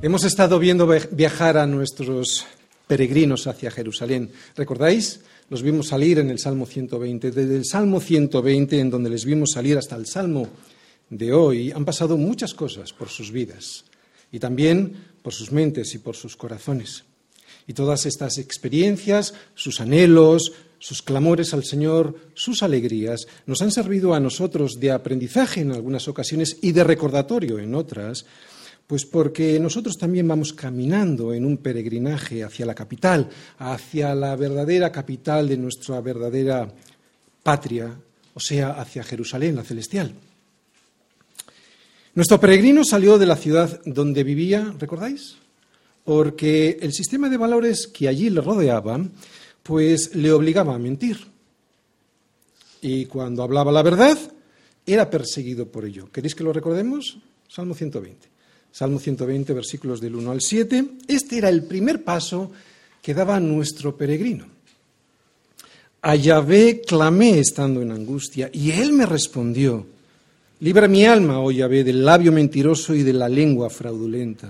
Hemos estado viendo viajar a nuestros peregrinos hacia Jerusalén. ¿Recordáis? Los vimos salir en el Salmo 120. Desde el Salmo 120, en donde les vimos salir hasta el Salmo de hoy, han pasado muchas cosas por sus vidas y también por sus mentes y por sus corazones. Y todas estas experiencias, sus anhelos, sus clamores al Señor, sus alegrías, nos han servido a nosotros de aprendizaje en algunas ocasiones y de recordatorio en otras, pues porque nosotros también vamos caminando en un peregrinaje hacia la capital, hacia la verdadera capital de nuestra verdadera patria, o sea, hacia Jerusalén, la celestial. Nuestro peregrino salió de la ciudad donde vivía, ¿recordáis? Porque el sistema de valores que allí le rodeaba, pues le obligaba a mentir. Y cuando hablaba la verdad, era perseguido por ello. ¿Queréis que lo recordemos? Salmo 120. Salmo 120, versículos del 1 al 7. Este era el primer paso que daba nuestro peregrino. A Yahvé clamé estando en angustia, y él me respondió. Libra mi alma, oh Yahvé, del labio mentiroso y de la lengua fraudulenta.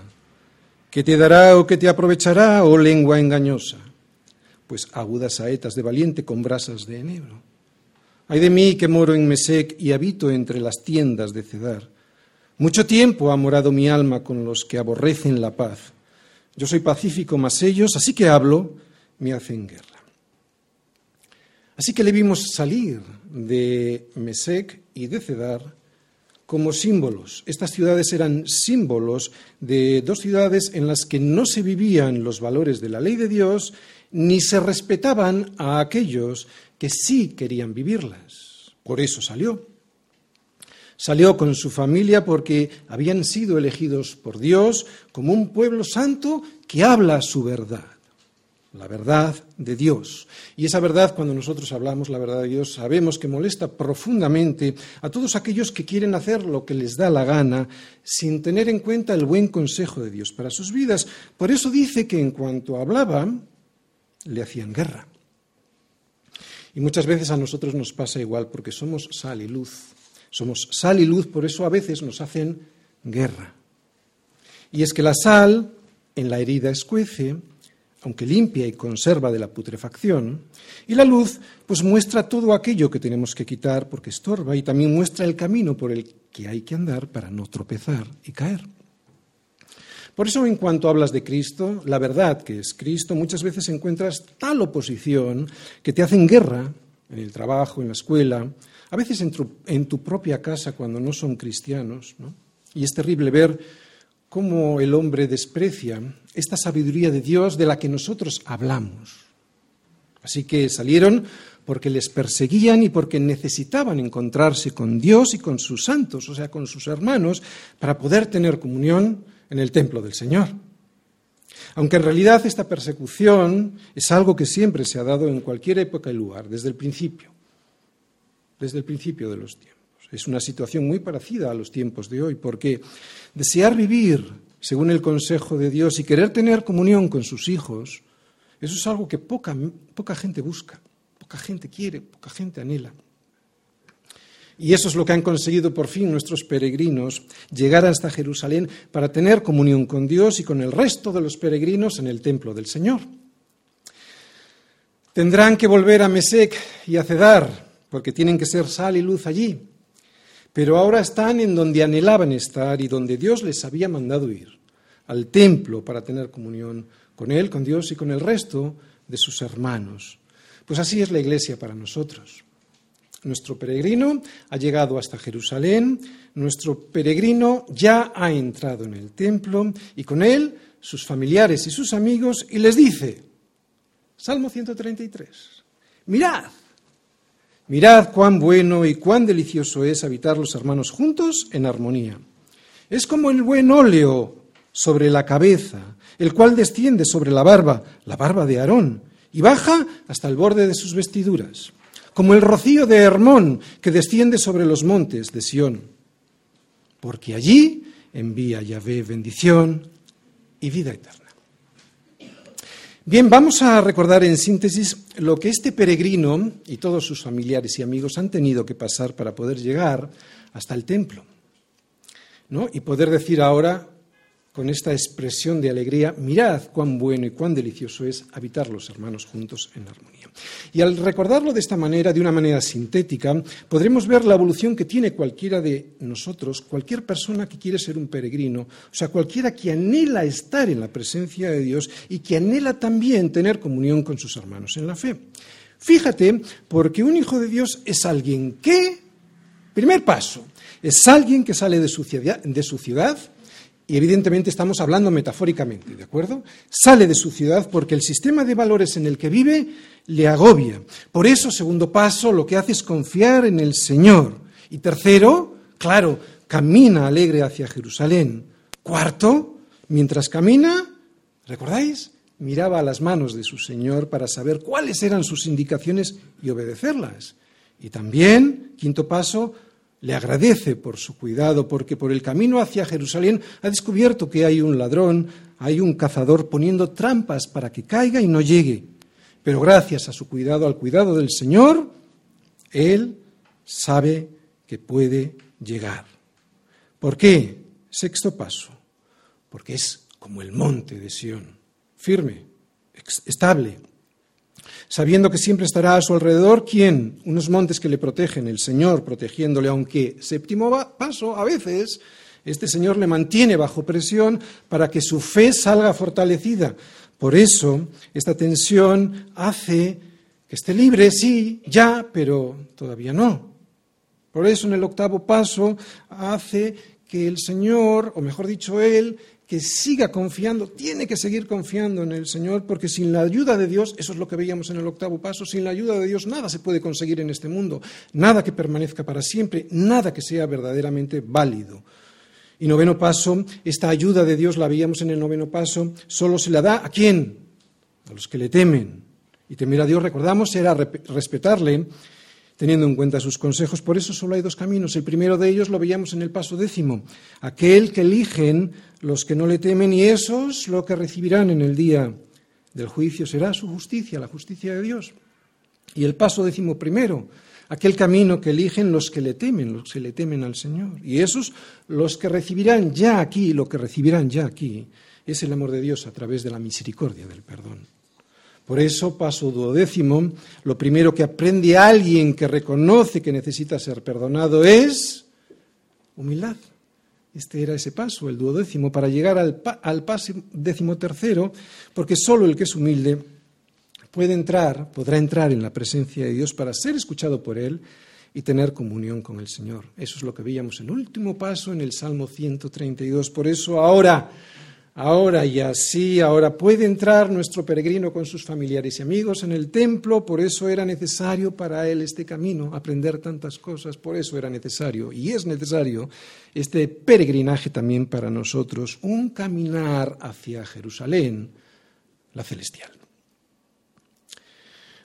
¿Qué te dará o qué te aprovechará, oh lengua engañosa? Pues agudas saetas de valiente con brasas de enebro. Ay de mí que moro en Mesec y habito entre las tiendas de Cedar mucho tiempo ha morado mi alma con los que aborrecen la paz. Yo soy pacífico, mas ellos, así que hablo, me hacen guerra. Así que le vimos salir de Mesec y de Cedar como símbolos. Estas ciudades eran símbolos de dos ciudades en las que no se vivían los valores de la ley de Dios ni se respetaban a aquellos que sí querían vivirlas. Por eso salió. Salió con su familia porque habían sido elegidos por Dios como un pueblo santo que habla su verdad, la verdad de Dios. Y esa verdad, cuando nosotros hablamos la verdad de Dios, sabemos que molesta profundamente a todos aquellos que quieren hacer lo que les da la gana sin tener en cuenta el buen consejo de Dios para sus vidas. Por eso dice que en cuanto hablaba, le hacían guerra. Y muchas veces a nosotros nos pasa igual porque somos sal y luz. Somos sal y luz, por eso a veces nos hacen guerra. Y es que la sal en la herida escuece, aunque limpia y conserva de la putrefacción, y la luz pues muestra todo aquello que tenemos que quitar porque estorba y también muestra el camino por el que hay que andar para no tropezar y caer. Por eso en cuanto hablas de Cristo, la verdad que es Cristo, muchas veces encuentras tal oposición que te hacen guerra en el trabajo, en la escuela, a veces en tu, propia casa cuando no son cristianos, ¿no? y es terrible ver cómo el hombre desprecia esta sabiduría de Dios de la que nosotros hablamos. Así que salieron porque les perseguían y porque necesitaban encontrarse con Dios y con sus santos, o sea, con sus hermanos, para poder tener comunión en el templo del Señor. Aunque en realidad esta persecución es algo que siempre se ha dado en cualquier época y lugar, desde el principio desde el principio de los tiempos. Es una situación muy parecida a los tiempos de hoy, porque desear vivir según el consejo de Dios y querer tener comunión con sus hijos, eso es algo que poca, poca gente busca, poca gente quiere, poca gente anhela. Y eso es lo que han conseguido por fin nuestros peregrinos, llegar hasta Jerusalén para tener comunión con Dios y con el resto de los peregrinos en el templo del Señor. Tendrán que volver a Mesec y a Cedar, porque tienen que ser sal y luz allí. Pero ahora están en donde anhelaban estar y donde Dios les había mandado ir, al templo para tener comunión con Él, con Dios y con el resto de sus hermanos. Pues así es la iglesia para nosotros. Nuestro peregrino ha llegado hasta Jerusalén, nuestro peregrino ya ha entrado en el templo y con él sus familiares y sus amigos y les dice, Salmo 133, mirad, Mirad cuán bueno y cuán delicioso es habitar los hermanos juntos en armonía. Es como el buen óleo sobre la cabeza, el cual desciende sobre la barba, la barba de Aarón, y baja hasta el borde de sus vestiduras, como el rocío de Hermón que desciende sobre los montes de Sión. Porque allí envía Yahvé bendición y vida eterna. Bien, vamos a recordar en síntesis lo que este peregrino y todos sus familiares y amigos han tenido que pasar para poder llegar hasta el templo. ¿no? Y poder decir ahora, con esta expresión de alegría, mirad cuán bueno y cuán delicioso es habitar los hermanos juntos en armonía. Y al recordarlo de esta manera, de una manera sintética, podremos ver la evolución que tiene cualquiera de nosotros, cualquier persona que quiere ser un peregrino, o sea, cualquiera que anhela estar en la presencia de Dios y que anhela también tener comunión con sus hermanos en la fe. Fíjate, porque un hijo de Dios es alguien que, primer paso, es alguien que sale de su ciudad, de su ciudad y evidentemente estamos hablando metafóricamente, ¿de acuerdo? Sale de su ciudad porque el sistema de valores en el que vive le agobia. Por eso, segundo paso, lo que hace es confiar en el Señor. Y tercero, claro, camina alegre hacia Jerusalén. Cuarto, mientras camina, ¿recordáis? Miraba a las manos de su Señor para saber cuáles eran sus indicaciones y obedecerlas. Y también, quinto paso, le agradece por su cuidado, porque por el camino hacia Jerusalén ha descubierto que hay un ladrón, hay un cazador poniendo trampas para que caiga y no llegue. Pero gracias a su cuidado, al cuidado del Señor, él sabe que puede llegar. ¿Por qué? Sexto paso, porque es como el monte de Sión, firme, estable, sabiendo que siempre estará a su alrededor, ¿quién? Unos montes que le protegen, el Señor protegiéndole, aunque séptimo paso, a veces este Señor le mantiene bajo presión para que su fe salga fortalecida. Por eso, esta tensión hace que esté libre, sí, ya, pero todavía no. Por eso, en el octavo paso, hace que el Señor, o mejor dicho, Él, que siga confiando, tiene que seguir confiando en el Señor, porque sin la ayuda de Dios, eso es lo que veíamos en el octavo paso, sin la ayuda de Dios nada se puede conseguir en este mundo, nada que permanezca para siempre, nada que sea verdaderamente válido. Y noveno paso, esta ayuda de Dios la veíamos en el noveno paso, solo se la da a quién? A los que le temen. Y temer a Dios, recordamos, era respetarle teniendo en cuenta sus consejos. Por eso solo hay dos caminos. El primero de ellos lo veíamos en el paso décimo, aquel que eligen los que no le temen y esos lo que recibirán en el día del juicio será su justicia, la justicia de Dios. Y el paso décimo primero, aquel camino que eligen los que le temen, los que le temen al Señor. Y esos los que recibirán ya aquí, lo que recibirán ya aquí, es el amor de Dios a través de la misericordia del perdón. Por eso, paso duodécimo, lo primero que aprende alguien que reconoce que necesita ser perdonado es humildad. Este era ese paso, el duodécimo, para llegar al, al paso décimo tercero, porque solo el que es humilde puede entrar, podrá entrar en la presencia de Dios para ser escuchado por Él y tener comunión con el Señor. Eso es lo que veíamos en el último paso en el Salmo 132. Por eso ahora ahora y así, ahora puede entrar nuestro peregrino con sus familiares y amigos en el templo, por eso era necesario para él este camino, aprender tantas cosas, por eso era necesario y es necesario este peregrinaje también para nosotros, un caminar hacia Jerusalén, la celestial.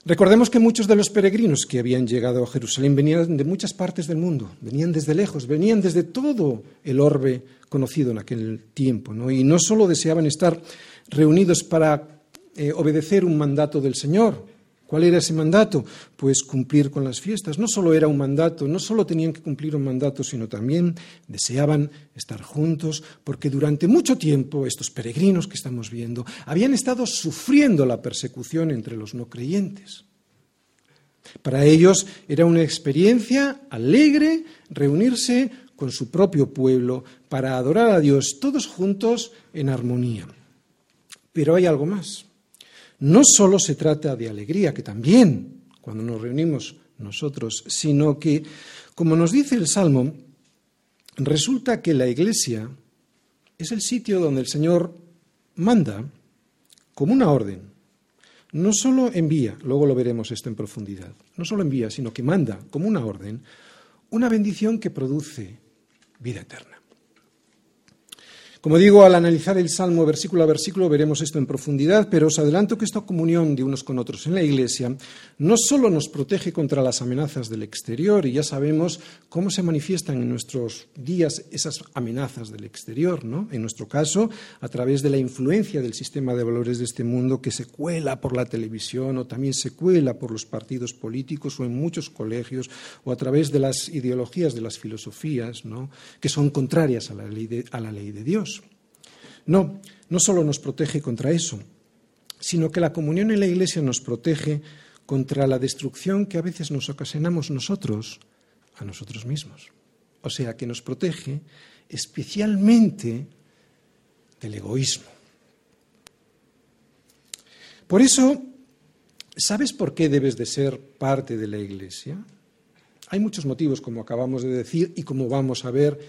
Recordemos que muchos de los peregrinos que habían llegado a Jerusalén venían de muchas partes del mundo, venían desde lejos, venían desde todo el orbe conocido en aquel tiempo, ¿no? y no solo deseaban estar reunidos para eh, obedecer un mandato del Señor, ¿Cuál era ese mandato? Pues cumplir con las fiestas. No solo era un mandato, no solo tenían que cumplir un mandato, sino también deseaban estar juntos, porque durante mucho tiempo estos peregrinos que estamos viendo habían estado sufriendo la persecución entre los no creyentes. Para ellos era una experiencia alegre reunirse con su propio pueblo para adorar a Dios todos juntos en armonía. Pero hay algo más no solo se trata de alegría, que también cuando nos reunimos nosotros, sino que, como nos dice el Salmo, resulta que la iglesia es el sitio donde el Señor manda como una orden. No solo envía, luego lo veremos esto en profundidad, no solo envía, sino que manda como una orden una bendición que produce vida eterna. Como digo, al analizar el Salmo versículo a versículo veremos esto en profundidad, pero os adelanto que esta comunión de unos con otros en la Iglesia no solo nos protege contra las amenazas del exterior, y ya sabemos cómo se manifiestan en nuestros días esas amenazas del exterior, ¿no? En nuestro caso, a través de la influencia del sistema de valores de este mundo que se cuela por la televisión o también se cuela por los partidos políticos o en muchos colegios o a través de las ideologías de las filosofías, ¿no? Que son contrarias a la ley de, a la ley de Dios. No, no solo nos protege contra eso, sino que la comunión en la Iglesia nos protege contra la destrucción que a veces nos ocasionamos nosotros a nosotros mismos. O sea, que nos protege especialmente del egoísmo. Por eso, ¿sabes por qué debes de ser parte de la Iglesia? Hay muchos motivos, como acabamos de decir y como vamos a ver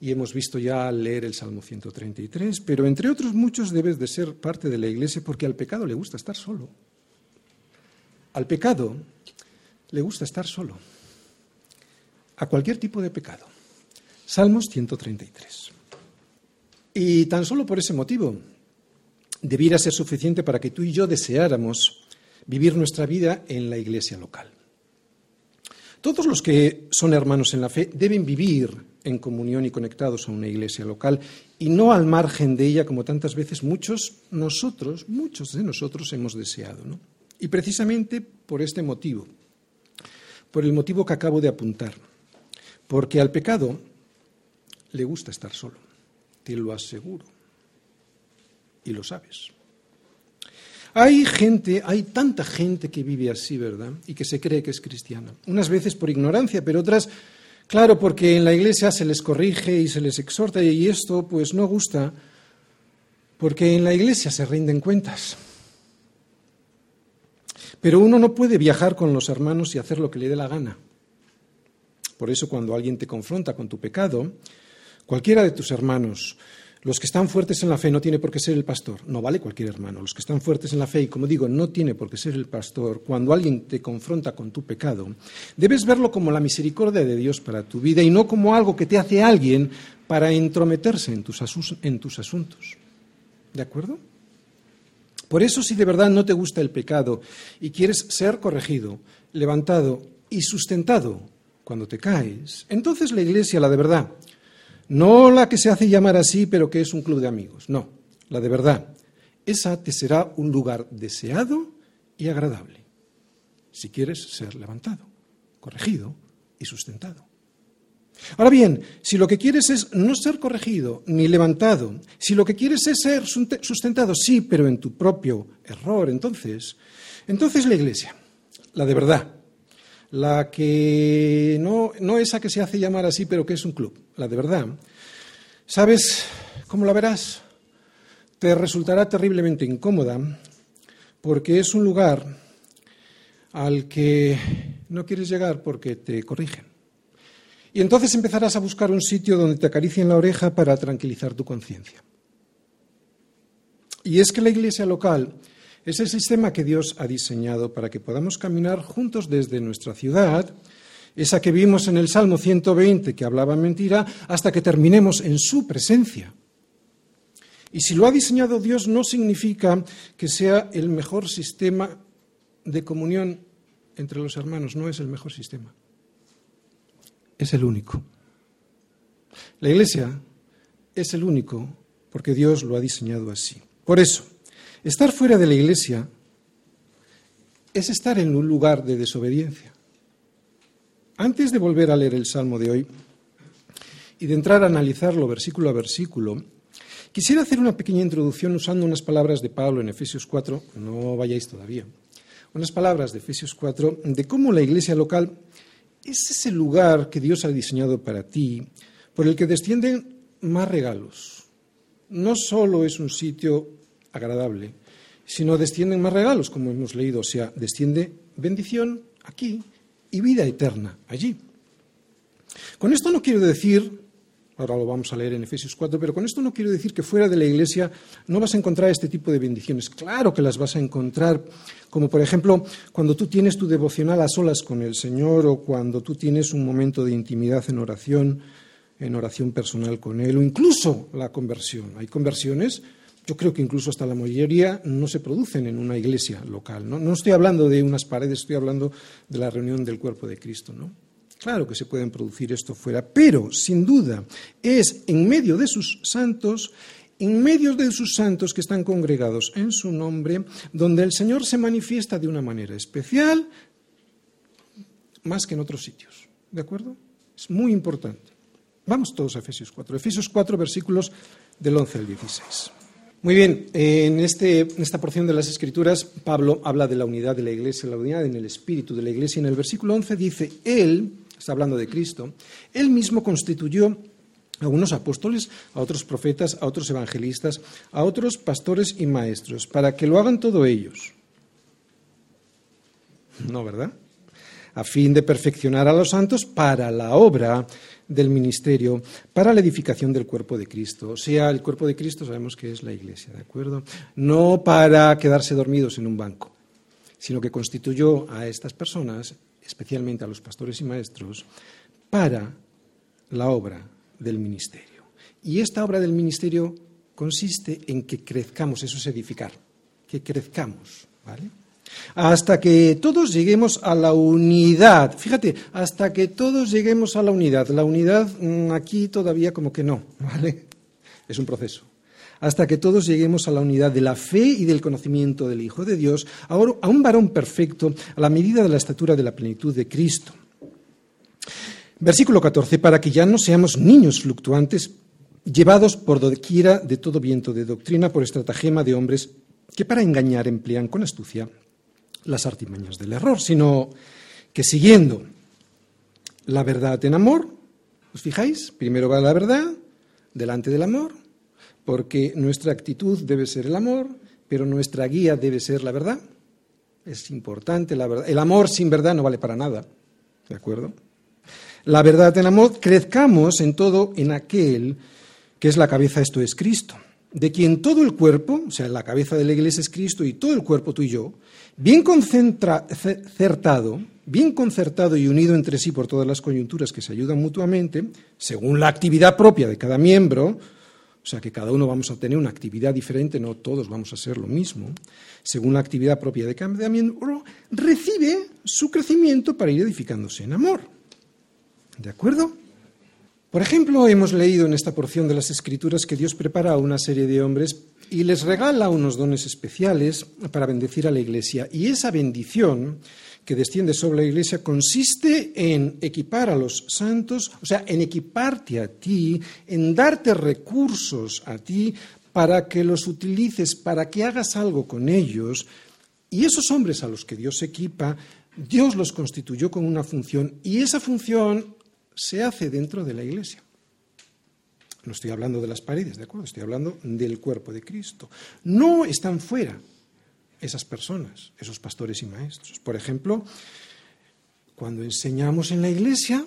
y hemos visto ya al leer el Salmo 133, pero entre otros muchos debes de ser parte de la Iglesia porque al pecado le gusta estar solo. Al pecado le gusta estar solo. A cualquier tipo de pecado. Salmos 133. Y tan solo por ese motivo debiera ser suficiente para que tú y yo deseáramos vivir nuestra vida en la iglesia local. Todos los que son hermanos en la fe deben vivir en comunión y conectados a una iglesia local y no al margen de ella como tantas veces muchos nosotros, muchos de nosotros hemos deseado. Y precisamente por este motivo, por el motivo que acabo de apuntar, porque al pecado le gusta estar solo, te lo aseguro, y lo sabes. Hay gente, hay tanta gente que vive así, ¿verdad? Y que se cree que es cristiana. Unas veces por ignorancia, pero otras, claro, porque en la iglesia se les corrige y se les exhorta y esto pues no gusta, porque en la iglesia se rinden cuentas. Pero uno no puede viajar con los hermanos y hacer lo que le dé la gana. Por eso cuando alguien te confronta con tu pecado, cualquiera de tus hermanos, los que están fuertes en la fe no tiene por qué ser el pastor, no vale cualquier hermano, los que están fuertes en la fe y como digo, no tiene por qué ser el pastor, cuando alguien te confronta con tu pecado, debes verlo como la misericordia de Dios para tu vida y no como algo que te hace alguien para entrometerse en tus, en tus asuntos. ¿De acuerdo? Por eso, si de verdad no te gusta el pecado y quieres ser corregido, levantado y sustentado cuando te caes, entonces la iglesia, la de verdad, no la que se hace llamar así, pero que es un club de amigos, no, la de verdad, esa te será un lugar deseado y agradable, si quieres ser levantado, corregido y sustentado. Ahora bien, si lo que quieres es no ser corregido ni levantado, si lo que quieres es ser sustentado, sí, pero en tu propio error, entonces, entonces la iglesia, la de verdad, la que no, no esa que se hace llamar así, pero que es un club, la de verdad, ¿sabes cómo la verás? Te resultará terriblemente incómoda porque es un lugar al que no quieres llegar porque te corrigen y entonces empezarás a buscar un sitio donde te acaricien la oreja para tranquilizar tu conciencia. Y es que la iglesia local es el sistema que Dios ha diseñado para que podamos caminar juntos desde nuestra ciudad, esa que vimos en el Salmo 120 que hablaba mentira, hasta que terminemos en su presencia. Y si lo ha diseñado Dios no significa que sea el mejor sistema de comunión entre los hermanos, no es el mejor sistema es el único. La Iglesia es el único porque Dios lo ha diseñado así. Por eso, estar fuera de la Iglesia es estar en un lugar de desobediencia. Antes de volver a leer el Salmo de hoy y de entrar a analizarlo versículo a versículo, quisiera hacer una pequeña introducción usando unas palabras de Pablo en Efesios 4, no vayáis todavía, unas palabras de Efesios 4 de cómo la iglesia local es ese lugar que Dios ha diseñado para ti, por el que descienden más regalos. No solo es un sitio agradable, sino descienden más regalos, como hemos leído, o sea, desciende bendición aquí y vida eterna allí. Con esto no quiero decir Ahora lo vamos a leer en Efesios 4, pero con esto no quiero decir que fuera de la iglesia no vas a encontrar este tipo de bendiciones. Claro que las vas a encontrar, como por ejemplo cuando tú tienes tu devocional a solas con el Señor o cuando tú tienes un momento de intimidad en oración, en oración personal con Él, o incluso la conversión. Hay conversiones, yo creo que incluso hasta la mayoría no se producen en una iglesia local. No, estoy hablando de unas paredes, estoy hablando de la reunión del cuerpo de Cristo, ¿no? Claro que se pueden producir esto fuera, pero sin duda es en medio de sus santos, en medio de sus santos que están congregados en su nombre, donde el Señor se manifiesta de una manera especial más que en otros sitios. ¿De acuerdo? Es muy importante. Vamos todos a Efesios 4. Efesios 4, versículos del 11 al 16. Muy bien, en, este, en, esta porción de las Escrituras, Pablo habla de la unidad de la Iglesia, la unidad en el espíritu de la Iglesia. En el versículo 11 dice, Él, está hablando de Cristo, Él mismo constituyó a unos apóstoles, a otros profetas, a otros evangelistas, a otros pastores y maestros, para que lo hagan todo ellos. No, ¿verdad? A fin de perfeccionar a los santos para la obra del ministerio para la edificación del cuerpo de Cristo. O sea, el cuerpo de Cristo sabemos que es la Iglesia, ¿de acuerdo? No para quedarse dormidos en un banco, sino que constituyó a estas personas, especialmente a los pastores y maestros, para la obra del ministerio. Y esta obra del ministerio consiste en que crezcamos, eso es edificar, que crezcamos, ¿vale? Hasta que todos lleguemos a la unidad. Fíjate, hasta que todos lleguemos a la unidad. La unidad mm, aquí todavía como que no, ¿vale? Es un proceso. Hasta que todos lleguemos a la unidad de la fe y del conocimiento del Hijo de Dios, a un varón perfecto, a la medida de la estatura de la plenitud de Cristo. Versículo 14, para que ya no seamos niños fluctuantes, llevados por doquiera de todo viento de doctrina, por estratagema de hombres que para engañar emplean con astucia las artimañas del error, sino que siguiendo la verdad en amor, ¿os fijáis? Primero va la verdad, delante del amor, porque nuestra actitud debe ser el amor, pero nuestra guía debe ser la verdad. Es importante la verdad. El amor sin verdad no vale para nada, ¿de acuerdo? La verdad en amor, crezcamos en todo en aquel que es la cabeza, esto es Cristo, de quien todo el cuerpo, o sea, la cabeza de la iglesia es Cristo y todo el cuerpo tú y yo, bien concertado, bien concertado y unido entre sí por todas las coyunturas que se ayudan mutuamente, según la actividad propia de cada miembro, o sea que cada uno vamos a tener una actividad diferente, no todos vamos a ser lo mismo, según la actividad propia de cada miembro, recibe su crecimiento para ir edificándose en amor. ¿De acuerdo? Por ejemplo, hemos leído en esta porción de las Escrituras que Dios prepara a una serie de hombres y les regala unos dones especiales para bendecir a la Iglesia. Y esa bendición que desciende sobre la Iglesia consiste en equipar a los santos, o sea, en equiparte a ti, en darte recursos a ti para que los utilices, para que hagas algo con ellos. Y esos hombres a los que Dios equipa, Dios los constituyó con una función y esa función se hace dentro de la iglesia. No estoy hablando de las paredes, ¿de acuerdo? Estoy hablando del cuerpo de Cristo. No están fuera esas personas, esos pastores y maestros. Por ejemplo, cuando enseñamos en la iglesia,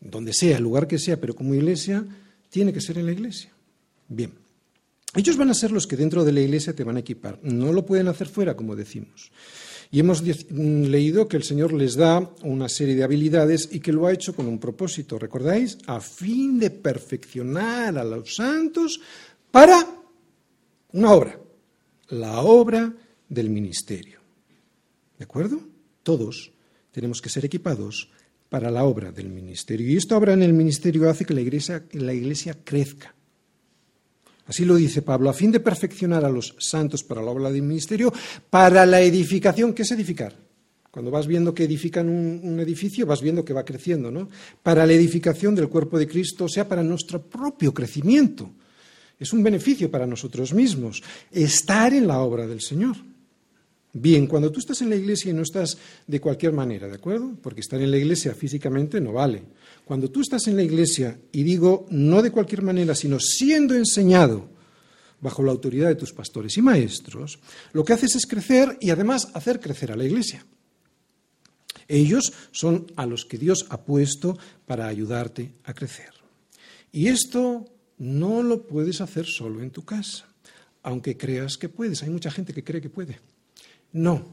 donde sea, el lugar que sea, pero como iglesia, tiene que ser en la iglesia. Bien. Ellos van a ser los que dentro de la iglesia te van a equipar. No lo pueden hacer fuera, como decimos. Y hemos mm, leído que el Señor les da una serie de habilidades y que lo ha hecho con un propósito, ¿recordáis? A fin de perfeccionar a los santos para una obra, la obra del ministerio. ¿De acuerdo? Todos tenemos que ser equipados para la obra del ministerio. Y esta obra en el ministerio hace que la iglesia, la iglesia crezca. Así lo dice Pablo, a fin de perfeccionar a los santos para la obra del ministerio, para la edificación. ¿Qué es edificar? Cuando vas viendo que edifican un, edificio, vas viendo que va creciendo, ¿no? Para la edificación del cuerpo de Cristo, o sea, para nuestro propio crecimiento. Es un beneficio para nosotros mismos, estar en la obra del Señor. Bien, cuando tú estás en la iglesia y no estás de cualquier manera, ¿de acuerdo? Porque estar en la iglesia físicamente no vale. Cuando tú estás en la iglesia, y digo no de cualquier manera, sino siendo enseñado bajo la autoridad de tus pastores y maestros, lo que haces es crecer y además hacer crecer a la iglesia. Ellos son a los que Dios ha puesto para ayudarte a crecer. Y esto no lo puedes hacer solo en tu casa, aunque creas que puedes. Hay mucha gente que cree que puede. No.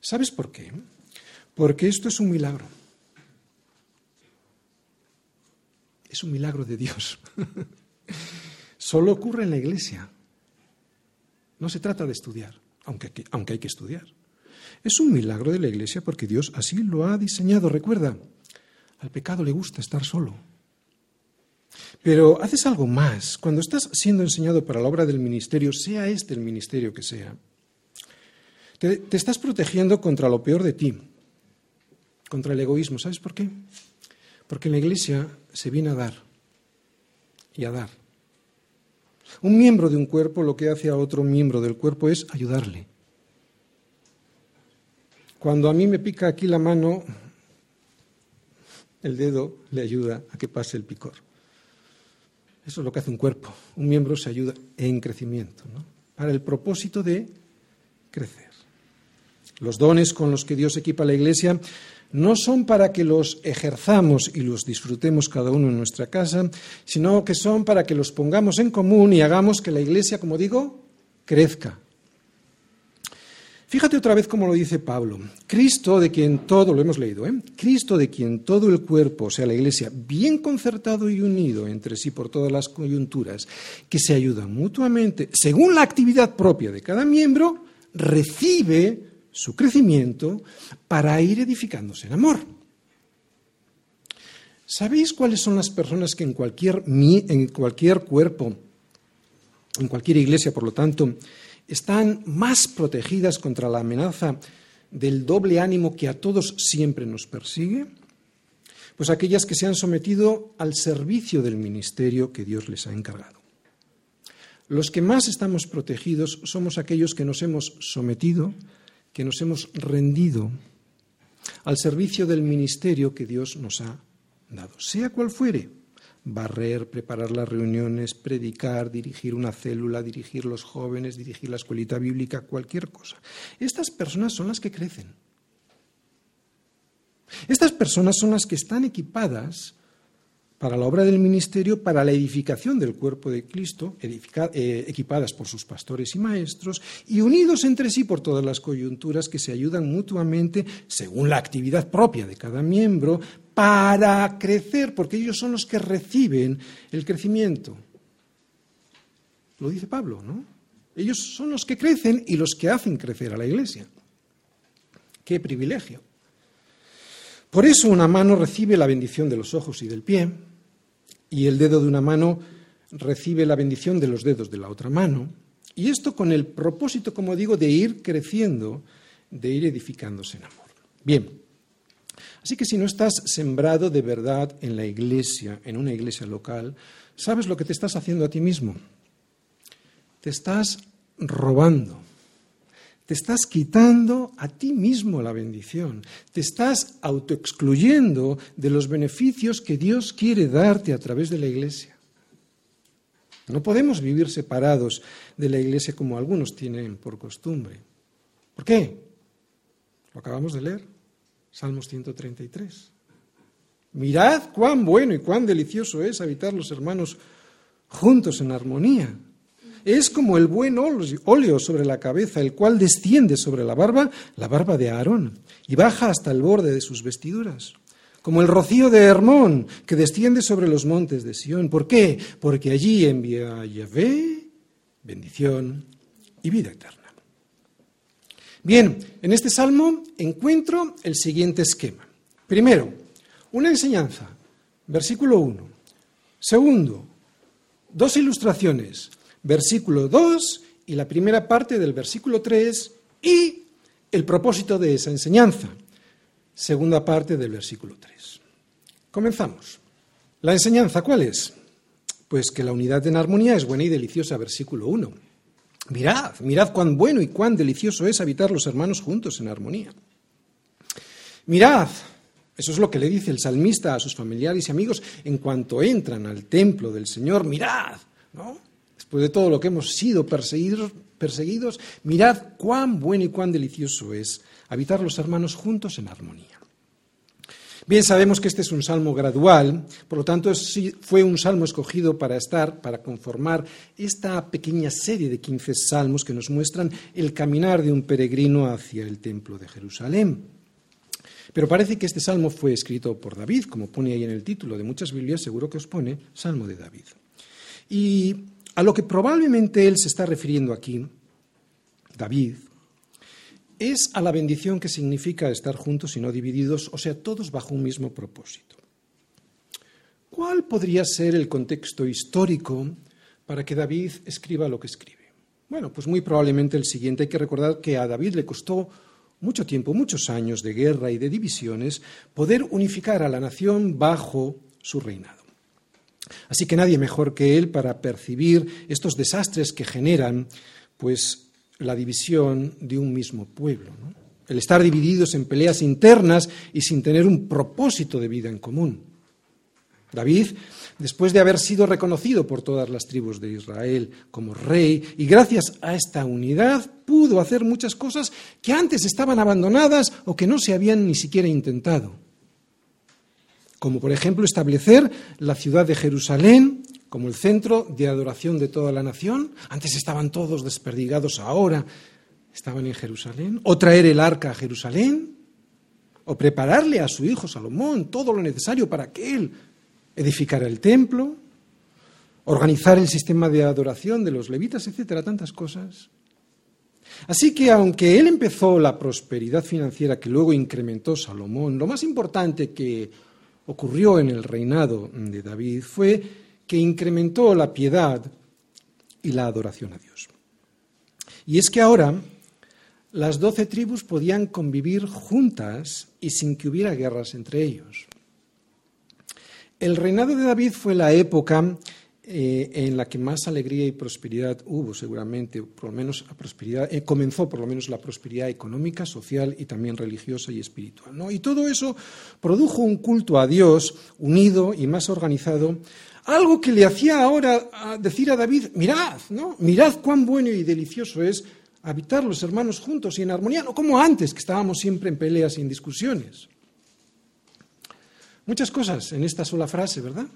¿Sabes por qué? Porque esto es un milagro. Es un milagro de Dios. Solo ocurre en la iglesia. No se trata de estudiar, aunque, aunque hay que estudiar. Es un milagro de la iglesia porque Dios así lo ha diseñado. Recuerda, al pecado le gusta estar solo. Pero haces algo más. Cuando estás siendo enseñado para la obra del ministerio, sea este el ministerio que sea, te, estás protegiendo contra lo peor de ti, contra el egoísmo. ¿Sabes por qué? Porque en la iglesia se viene a dar y a dar. Un miembro de un cuerpo lo que hace a otro miembro del cuerpo es ayudarle. Cuando a mí me pica aquí la mano, el dedo le ayuda a que pase el picor. Eso es lo que hace un cuerpo. Un miembro se ayuda en crecimiento, para el propósito de crecer. Los dones con los que Dios equipa a la Iglesia no son para que los ejerzamos y los disfrutemos cada uno en nuestra casa, sino que son para que los pongamos en común y hagamos que la Iglesia, como digo, crezca, Fíjate otra vez cómo lo dice Pablo. Cristo, de quien todo, lo hemos leído, ¿eh? Cristo, de quien todo el cuerpo, o sea, la Iglesia, bien concertado y unido entre sí por todas las coyunturas, que se ayudan mutuamente, según la actividad propia de cada miembro, recibe su crecimiento para ir edificándose en amor. ¿Sabéis cuáles son las personas que en cualquier, en cualquier cuerpo, en cualquier iglesia, por lo tanto, están más protegidas contra la amenaza del doble ánimo que a todos siempre nos persigue? Pues aquellas que se han sometido al servicio del ministerio que Dios les ha encargado. Los que más estamos protegidos somos aquellos que nos hemos sometido, que nos hemos rendido al servicio del ministerio que Dios nos ha dado, sea cual fuere barrer, preparar las reuniones, predicar, dirigir una célula, dirigir los jóvenes, dirigir la escuelita bíblica, cualquier cosa. Estas personas son las que crecen. Estas personas son las que están equipadas para la obra del ministerio, para la edificación del cuerpo de Cristo, eh, equipadas por sus pastores y maestros, y unidos entre sí por todas las coyunturas que se ayudan mutuamente, según la actividad propia de cada miembro, para crecer, porque ellos son los que reciben el crecimiento. Lo dice Pablo, ¿no? Ellos son los que crecen y los que hacen crecer a la iglesia. ¡Qué privilegio! Por eso una mano recibe la bendición de los ojos y del pie, y el dedo de una mano recibe la bendición de los dedos de la otra mano, y esto con el propósito, como digo, de ir creciendo, de ir edificándose en amor. Bien, así que si no estás sembrado de verdad en la iglesia, en una iglesia local, ¿sabes lo que te estás haciendo a ti mismo? Te estás robando te estás quitando a ti mismo la bendición, te estás autoexcluyendo de los beneficios que Dios quiere darte a través de la iglesia. No podemos vivir separados de la iglesia como algunos tienen por costumbre. ¿Por qué? Lo acabamos de leer, Salmos 133. Mirad cuán bueno y cuán delicioso es habitar los hermanos juntos en armonía es como el buen óleo sobre la cabeza, el cual desciende sobre la barba, la barba de Aarón, y baja hasta el borde de sus vestiduras. Como el rocío de Hermón, que desciende sobre los montes de Sión. ¿Por qué? Porque allí envía Yahvé bendición y vida eterna. Bien, en este salmo encuentro el siguiente esquema. Primero, una enseñanza, versículo 1. Segundo, dos ilustraciones, versículo 2 y la primera parte del versículo 3 y el propósito de esa enseñanza, segunda parte del versículo 3. Comenzamos. La enseñanza, ¿cuál es? Pues que la unidad en armonía es buena y deliciosa, versículo 1. Mirad, mirad cuán bueno y cuán delicioso es habitar los hermanos juntos en armonía. Mirad, eso es lo que le dice el salmista a sus familiares y amigos en cuanto entran al templo del Señor. Mirad, ¿no? De todo lo que hemos sido perseguidos, perseguidos, mirad cuán bueno y cuán delicioso es habitar los hermanos juntos en armonía. Bien sabemos que este es un salmo gradual, por lo tanto fue un salmo escogido para estar, para conformar esta pequeña serie de 15 salmos que nos muestran el caminar de un peregrino hacia el templo de Jerusalén. Pero parece que este salmo fue escrito por David, como pone ahí en el título de muchas Biblias, seguro que os pone Salmo de David. Y a lo que probablemente él se está refiriendo aquí, David, es a la bendición que significa estar juntos y no divididos, o sea, todos bajo un mismo propósito. ¿Cuál podría ser el contexto histórico para que David escriba lo que escribe? Bueno, pues muy probablemente el siguiente. Hay que recordar que a David le costó mucho tiempo, muchos años de guerra y de divisiones, poder unificar a la nación bajo su reinado. Así que nadie mejor que él para percibir estos desastres que generan pues la división de un mismo pueblo, el estar divididos en peleas internas y sin tener un propósito de vida en común. David, después de haber sido reconocido por todas las tribus de Israel como rey, y gracias a esta unidad pudo hacer muchas cosas que antes estaban abandonadas o que no se habían ni siquiera intentado como por ejemplo establecer la ciudad de Jerusalén como el centro de adoración de toda la nación. Antes estaban todos desperdigados, ahora estaban en Jerusalén. O traer el arca a Jerusalén. O prepararle a su hijo Salomón todo lo necesario para que él edificara el templo. Organizar el sistema de adoración de los levitas, etcétera, tantas cosas. Así que aunque él empezó la prosperidad financiera que luego incrementó Salomón, lo más importante que ocurrió en el reinado de David fue que incrementó la piedad y la adoración a Dios. Y es que ahora las doce tribus podían convivir juntas y sin que hubiera guerras entre ellos. El reinado de David fue la época eh, en la que más alegría y prosperidad hubo, seguramente, por lo menos prosperidad, eh, comenzó por lo menos la prosperidad económica, social y también religiosa y espiritual. Y todo eso produjo un culto a Dios unido y más organizado, algo que le hacía ahora decir a David, mirad, ¿no? mirad cuán bueno y delicioso es habitar los hermanos juntos y en armonía, no como antes, que estábamos siempre en peleas y en discusiones. Muchas cosas en esta sola frase, ¿verdad?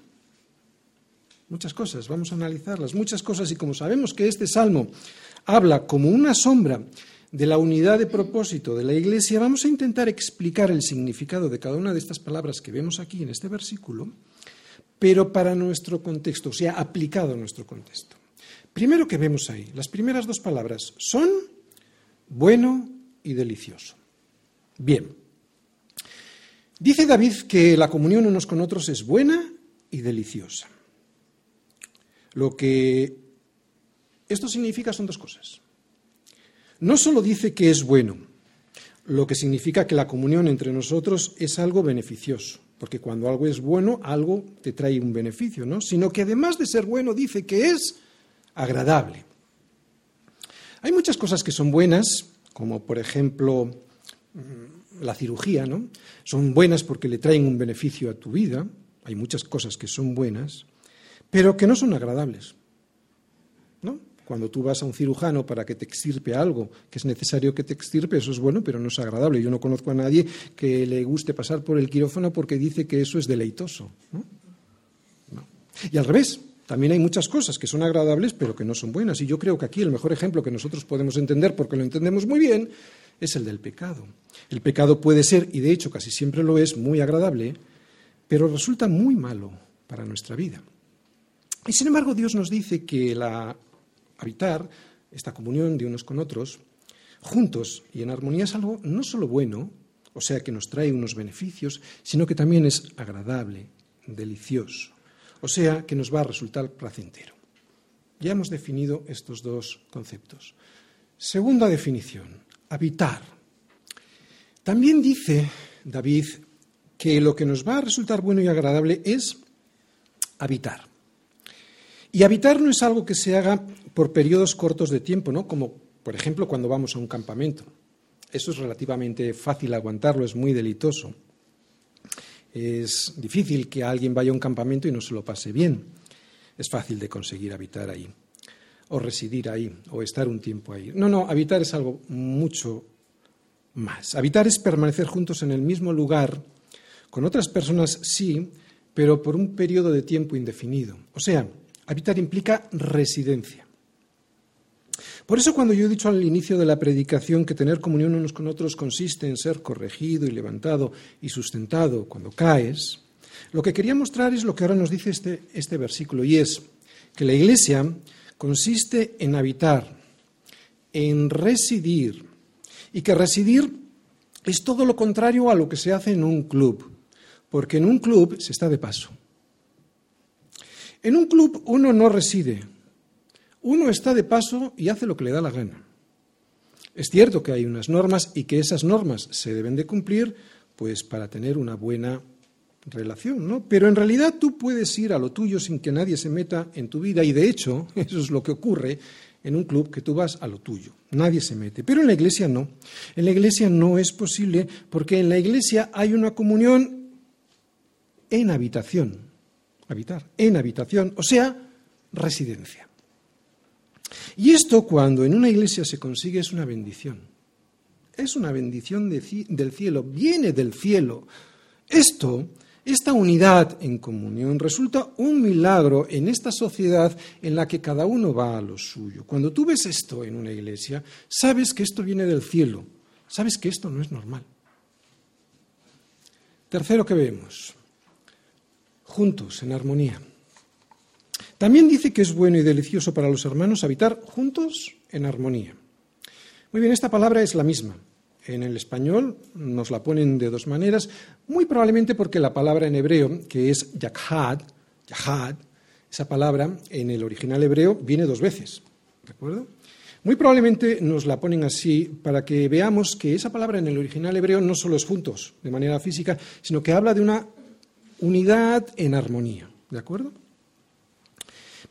Muchas cosas, vamos a analizarlas, muchas cosas, y como sabemos que este salmo habla como una sombra de la unidad de propósito de la Iglesia, vamos a intentar explicar el significado de cada una de estas palabras que vemos aquí en este versículo, pero para nuestro contexto, o sea, aplicado a nuestro contexto. Primero que vemos ahí, las primeras dos palabras son bueno y delicioso. Bien. Dice David que la comunión unos con otros es buena y deliciosa. Lo que esto significa son dos cosas. No solo dice que es bueno, lo que significa que la comunión entre nosotros es algo beneficioso, porque cuando algo es bueno, algo te trae un beneficio, ¿no? Sino que además de ser bueno, dice que es agradable. Hay muchas cosas que son buenas, como por ejemplo mm, la cirugía, ¿no? Son buenas porque le traen un beneficio a tu vida. Hay muchas cosas que son buenas, pero que no son agradables. ¿no? Cuando tú vas a un cirujano para que te extirpe algo, que es necesario que te extirpe, eso es bueno, pero no es agradable. Yo no conozco a nadie que le guste pasar por el quirófano porque dice que eso es deleitoso. Y al revés, también hay muchas cosas que son agradables, pero que no son buenas. Y yo creo que aquí el mejor ejemplo que nosotros podemos entender, porque lo entendemos muy bien, es el del pecado. El pecado puede ser, y de hecho casi siempre lo es, muy agradable, pero resulta muy malo para nuestra vida. Y sin embargo, Dios nos dice que la habitar, esta comunión de unos con otros, juntos y en armonía es algo no solo bueno, o sea que nos trae unos beneficios, sino que también es agradable, delicioso, o sea que nos va a resultar placentero. Ya hemos definido estos dos conceptos. Segunda definición, habitar. También dice David que lo que nos va a resultar bueno y agradable es habitar. Y habitar no es algo que se haga por periodos cortos de tiempo, ¿no? Como, por ejemplo, cuando vamos a un campamento. Eso es relativamente fácil aguantarlo, es muy delitoso. Es difícil que alguien vaya a un campamento y no se lo pase bien. Es fácil de conseguir habitar ahí, o residir ahí, o estar un tiempo ahí. No, no, habitar es algo mucho más. Habitar es permanecer juntos en el mismo lugar, con otras personas sí, pero por un periodo de tiempo indefinido. O sea, Habitar implica residencia. Por eso cuando yo he dicho al inicio de la predicación que tener comunión unos con otros consiste en ser corregido y levantado y sustentado cuando caes, lo que quería mostrar es lo que ahora nos dice este, este versículo, y es que la iglesia consiste en habitar, en residir, y que residir es todo lo contrario a lo que se hace en un club, porque en un club se está de paso. En un club uno no reside, uno está de paso y hace lo que le da la gana. Es cierto que hay unas normas y que esas normas se deben de cumplir pues para tener una buena relación, ¿no? Pero en realidad tú puedes ir a lo tuyo sin que nadie se meta en tu vida y de hecho eso es lo que ocurre en un club que tú vas a lo tuyo, nadie se mete. Pero en la iglesia no. En la iglesia no es posible porque en la iglesia hay una comunión en habitación, habitar, en habitación, o sea, residencia. Y esto cuando en una iglesia se consigue es una bendición. Es una bendición del cielo, viene del cielo. Esto esta unidad en comunión resulta un milagro en esta sociedad en la que cada uno va a lo suyo. Cuando tú ves esto en una iglesia, sabes que esto viene del cielo, sabes que esto no es normal. Tercero que vemos, juntos, en armonía. También dice que es bueno y delicioso para los hermanos habitar juntos en armonía. Muy bien, esta palabra es la misma, en el español nos la ponen de dos maneras, muy probablemente porque la palabra en hebreo, que es yakhad, yahad, esa palabra en el original hebreo viene dos veces, ¿de acuerdo? Muy probablemente nos la ponen así para que veamos que esa palabra en el original hebreo no solo es juntos, de manera física, sino que habla de una unidad en armonía, ¿de acuerdo?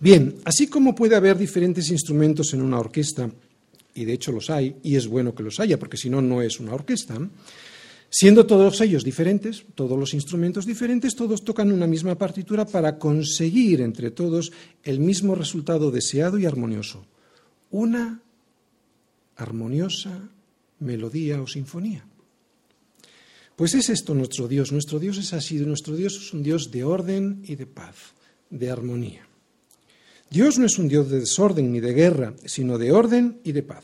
Bien, así como puede haber diferentes instrumentos en una orquesta, y de hecho los hay, y es bueno que los haya, porque si no, no es una orquesta, siendo todos ellos diferentes, todos los instrumentos diferentes, todos tocan una misma partitura para conseguir entre todos el mismo resultado deseado y armonioso, una armoniosa melodía o sinfonía. Pues es esto nuestro Dios, nuestro Dios es así, nuestro Dios es un Dios de orden y de paz, de armonía. Dios no es un Dios de desorden ni de guerra, sino de orden y de paz.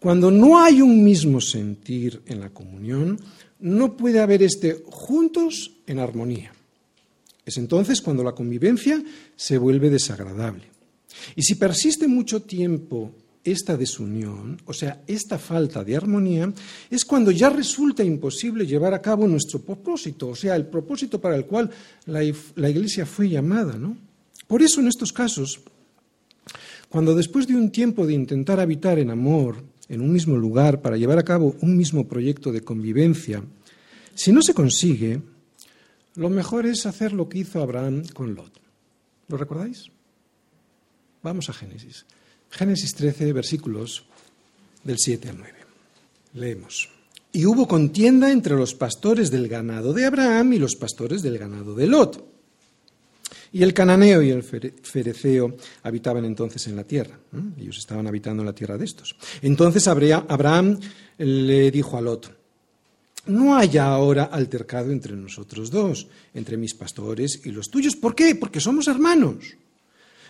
Cuando no hay un mismo sentir en la comunión, no puede haber este juntos en armonía. Es entonces cuando la convivencia se vuelve desagradable. Y si persiste mucho tiempo esta desunión, o sea, esta falta de armonía, es cuando ya resulta imposible llevar a cabo nuestro propósito, o sea, el propósito para el cual la, Iglesia fue llamada, ¿no? Por eso en estos casos, cuando después de un tiempo de intentar habitar en amor, en un mismo lugar, para llevar a cabo un mismo proyecto de convivencia, si no se consigue, lo mejor es hacer lo que hizo Abraham con Lot. ¿Lo recordáis? Vamos a Génesis. Génesis 13, versículos del 7 al 9. Leemos. Y hubo contienda entre los pastores del ganado de Abraham y los pastores del ganado de Lot. Y el cananeo y el fereceo habitaban entonces en la tierra. Ellos estaban habitando en la tierra de estos. Entonces Abraham le dijo a Lot, no haya ahora altercado entre nosotros dos, entre mis pastores y los tuyos. ¿Por qué? Porque somos hermanos.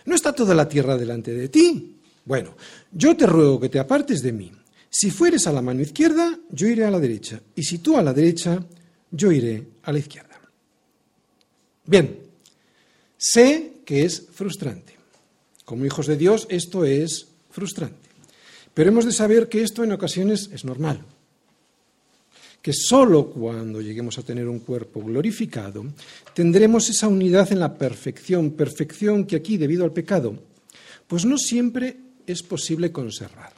¿No está toda la tierra delante de ti? Bueno, yo te ruego que te apartes de mí. Si fueres a la mano izquierda, yo iré a la derecha. Y si tú a la derecha, yo iré a la izquierda. Bien, Sé que es frustrante. Como hijos de Dios esto es frustrante. Pero hemos de saber que esto en ocasiones es normal. Que sólo cuando lleguemos a tener un cuerpo glorificado tendremos esa unidad en la perfección, perfección que aquí, debido al pecado, pues no siempre es posible conservar.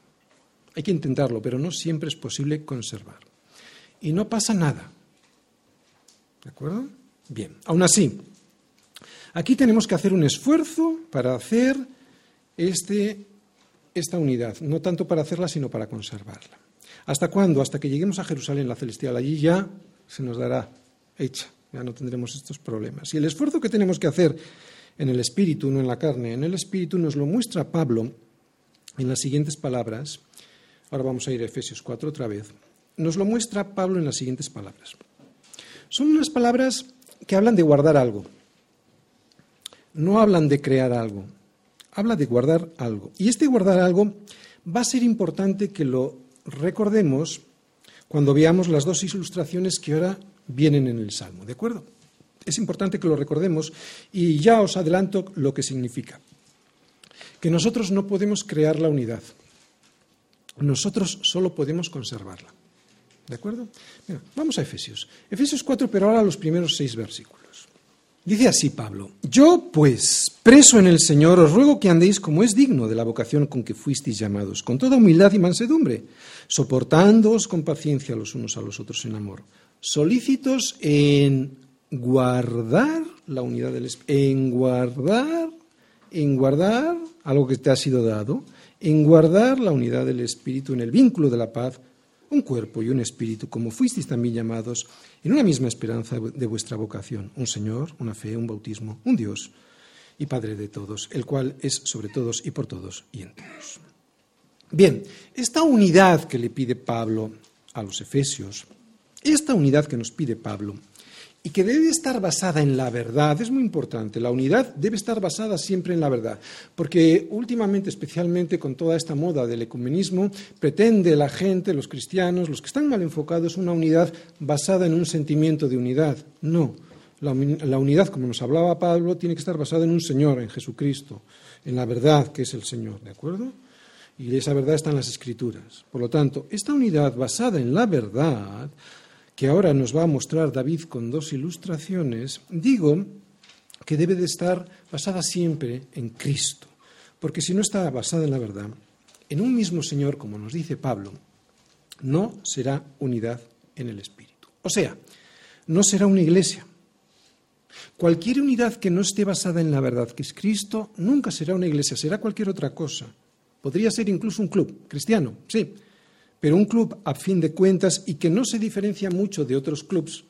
Hay que intentarlo, pero no siempre es posible conservar. Y no pasa nada. ¿De acuerdo? Bien, aún así, Aquí tenemos que hacer un esfuerzo para hacer este, esta unidad, no tanto para hacerla, sino para conservarla. ¿Hasta cuándo? Hasta que lleguemos a Jerusalén, la celestial. Allí ya se nos dará hecha, ya no tendremos estos problemas. Y el esfuerzo que tenemos que hacer en el espíritu, no en la carne, en el espíritu nos lo muestra Pablo en las siguientes palabras. Ahora vamos a ir a Efesios 4 otra vez. Nos lo muestra Pablo en las siguientes palabras. Son unas palabras que hablan de guardar algo no hablan de crear algo, habla de guardar algo. Y este guardar algo va a ser importante que lo recordemos cuando veamos las dos ilustraciones que ahora vienen en el Salmo, ¿de acuerdo? Es importante que lo recordemos y ya os adelanto lo que significa. Nosotros no podemos crear la unidad, nosotros solo podemos conservarla. ¿De acuerdo? vamos a Efesios. Efesios 4, pero ahora los primeros seis versículos. Dice así Pablo, yo pues, preso en el Señor, os ruego que andéis como es digno de la vocación con que fuisteis llamados, con toda humildad y mansedumbre, soportándoos con paciencia los unos a los otros en amor, solícitos en guardar la unidad del en guardar, en guardar algo que te ha sido dado, en guardar la unidad del Espíritu en el vínculo de la paz, un cuerpo y un espíritu, como fuisteis también llamados, en una misma esperanza de vuestra vocación, un Señor, una fe, un bautismo, un Dios y Padre de todos, el cual es sobre todos y por todos y en todos. Bien, esta unidad que le pide Pablo a los Efesios, esta unidad que nos pide Pablo, y que debe estar basada en la verdad, es muy importante. La unidad debe estar basada siempre en la verdad, porque últimamente, especialmente con toda esta moda del ecumenismo, pretende la gente, los cristianos, los que están mal enfocados, una unidad basada en un sentimiento de unidad. No, la, unidad, como nos hablaba Pablo, tiene que estar basada en un Señor, en Jesucristo, en la verdad que es el Señor, ¿de acuerdo? Y esa verdad está en las Escrituras. Por lo tanto, esta unidad basada en la verdad que ahora nos va a mostrar David con dos ilustraciones, digo que debe de estar basada siempre en Cristo, porque si no está basada en la verdad, en un mismo Señor, como nos dice Pablo, no será unidad en el Espíritu. O sea, no será una iglesia. Cualquier unidad que no esté basada en la verdad, que es Cristo, nunca será una iglesia, será cualquier otra cosa. Podría ser incluso un club cristiano, sí, pero un club a fin de cuentas y que no se diferencia mucho de otros clubs,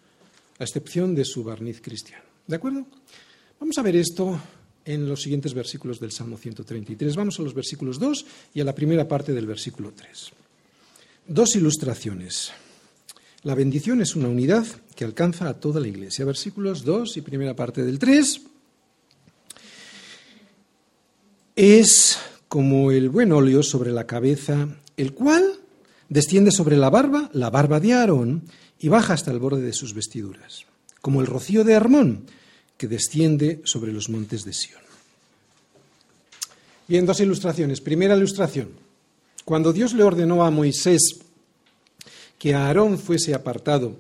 a excepción de su barniz cristiano. ¿De acuerdo? Vamos a ver esto en los siguientes versículos del Salmo 133. Vamos a los versículos 2 y a la primera parte del versículo 3. Dos ilustraciones. La bendición es una unidad que alcanza a toda la iglesia. Versículos 2 y primera parte del 3. Es como el buen óleo sobre la cabeza, el cual desciende sobre la barba, la barba de Aarón, y baja hasta el borde de sus vestiduras, como el rocío de Armón, que desciende sobre los montes de Sión. Bien, dos ilustraciones. Primera ilustración. Cuando Dios le ordenó a Moisés que Aarón fuese apartado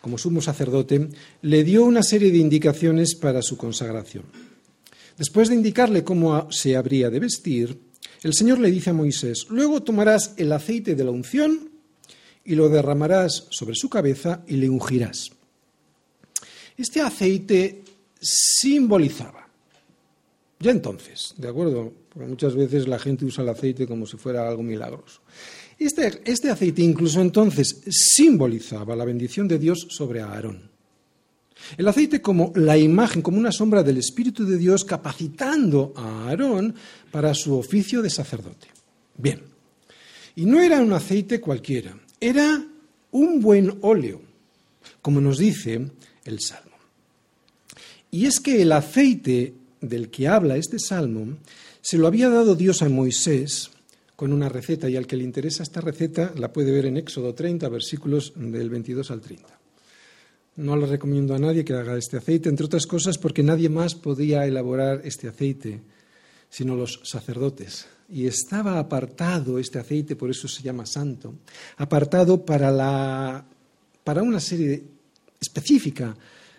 como sumo sacerdote, le dio una serie de indicaciones para su consagración. Después de indicarle cómo se habría de vestir, el Señor le dice a Moisés, luego tomarás el aceite de la unción y lo derramarás sobre su cabeza y le ungirás. Este aceite simbolizaba, ya entonces, ¿de acuerdo? Porque muchas veces la gente usa el aceite como si fuera algo milagroso. Este, este aceite incluso entonces simbolizaba la bendición de Dios sobre Aarón. El aceite como la imagen, como una sombra del Espíritu de Dios capacitando a Aarón para su oficio de sacerdote. Bien, y no era un aceite cualquiera, era un buen óleo, como nos dice el Salmo. Y es que el aceite del que habla este Salmo se lo había dado Dios a Moisés con una receta, y al que le interesa esta receta la puede ver en Éxodo 30, versículos del 22 al 30. No le recomiendo a nadie que haga este aceite, entre otras cosas porque nadie más podía elaborar este aceite, sino los sacerdotes. Y estaba apartado este aceite, por eso se llama santo, apartado para, la, para una serie específica